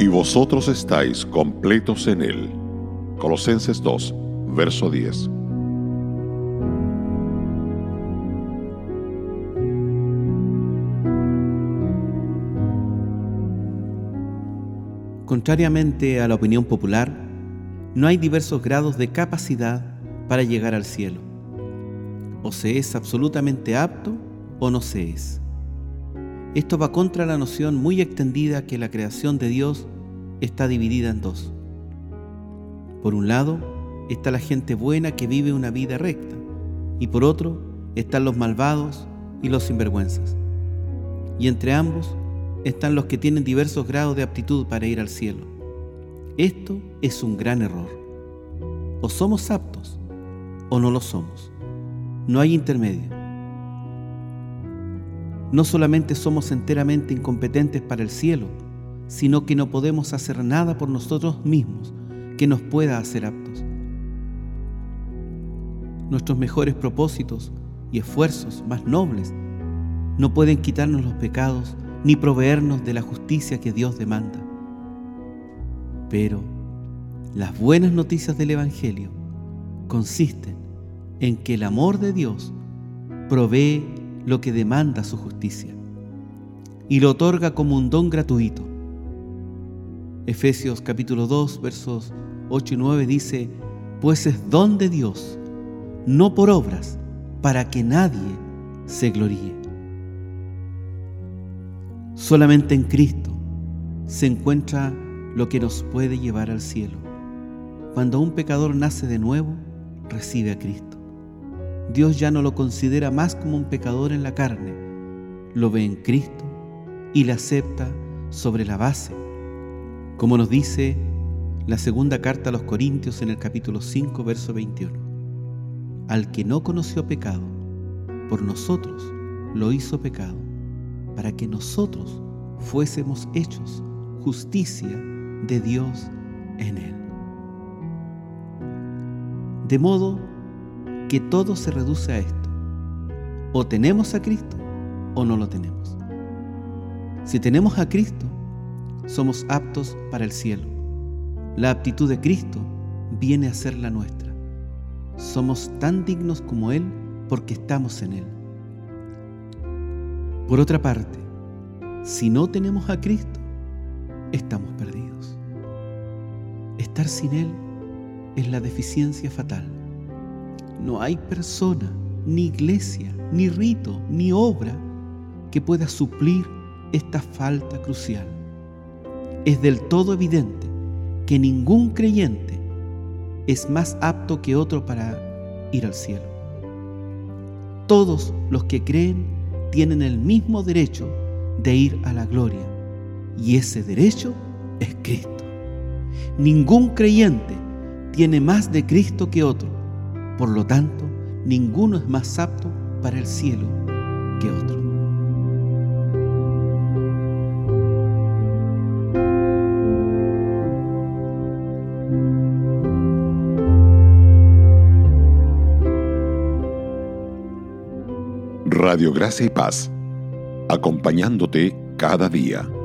y vosotros estáis completos en Él. Colosenses 2, verso 10. Contrariamente a la opinión popular, no hay diversos grados de capacidad para llegar al cielo. O se es absolutamente apto o no se es. Esto va contra la noción muy extendida que la creación de Dios está dividida en dos. Por un lado está la gente buena que vive una vida recta y por otro están los malvados y los sinvergüenzas. Y entre ambos están los que tienen diversos grados de aptitud para ir al cielo. Esto es un gran error. O somos aptos o no lo somos. No hay intermedio. No solamente somos enteramente incompetentes para el cielo, sino que no podemos hacer nada por nosotros mismos que nos pueda hacer aptos. Nuestros mejores propósitos y esfuerzos más nobles no pueden quitarnos los pecados ni proveernos de la justicia que Dios demanda. Pero las buenas noticias del Evangelio consisten en que el amor de Dios provee lo que demanda su justicia y lo otorga como un don gratuito. Efesios capítulo 2 versos 8 y 9 dice, pues es don de Dios, no por obras, para que nadie se gloríe. Solamente en Cristo se encuentra lo que nos puede llevar al cielo. Cuando un pecador nace de nuevo, recibe a Cristo. Dios ya no lo considera más como un pecador en la carne, lo ve en Cristo y le acepta sobre la base, como nos dice la segunda carta a los Corintios en el capítulo 5, verso 21. Al que no conoció pecado, por nosotros lo hizo pecado, para que nosotros fuésemos hechos justicia de Dios en él. De modo que todo se reduce a esto. O tenemos a Cristo o no lo tenemos. Si tenemos a Cristo, somos aptos para el cielo. La aptitud de Cristo viene a ser la nuestra. Somos tan dignos como Él porque estamos en Él. Por otra parte, si no tenemos a Cristo, estamos perdidos. Estar sin Él es la deficiencia fatal. No hay persona, ni iglesia, ni rito, ni obra que pueda suplir esta falta crucial. Es del todo evidente que ningún creyente es más apto que otro para ir al cielo. Todos los que creen tienen el mismo derecho de ir a la gloria y ese derecho es Cristo. Ningún creyente tiene más de Cristo que otro por lo tanto, ninguno es más apto para el cielo que otro. Radio Gracia y Paz, acompañándote cada día.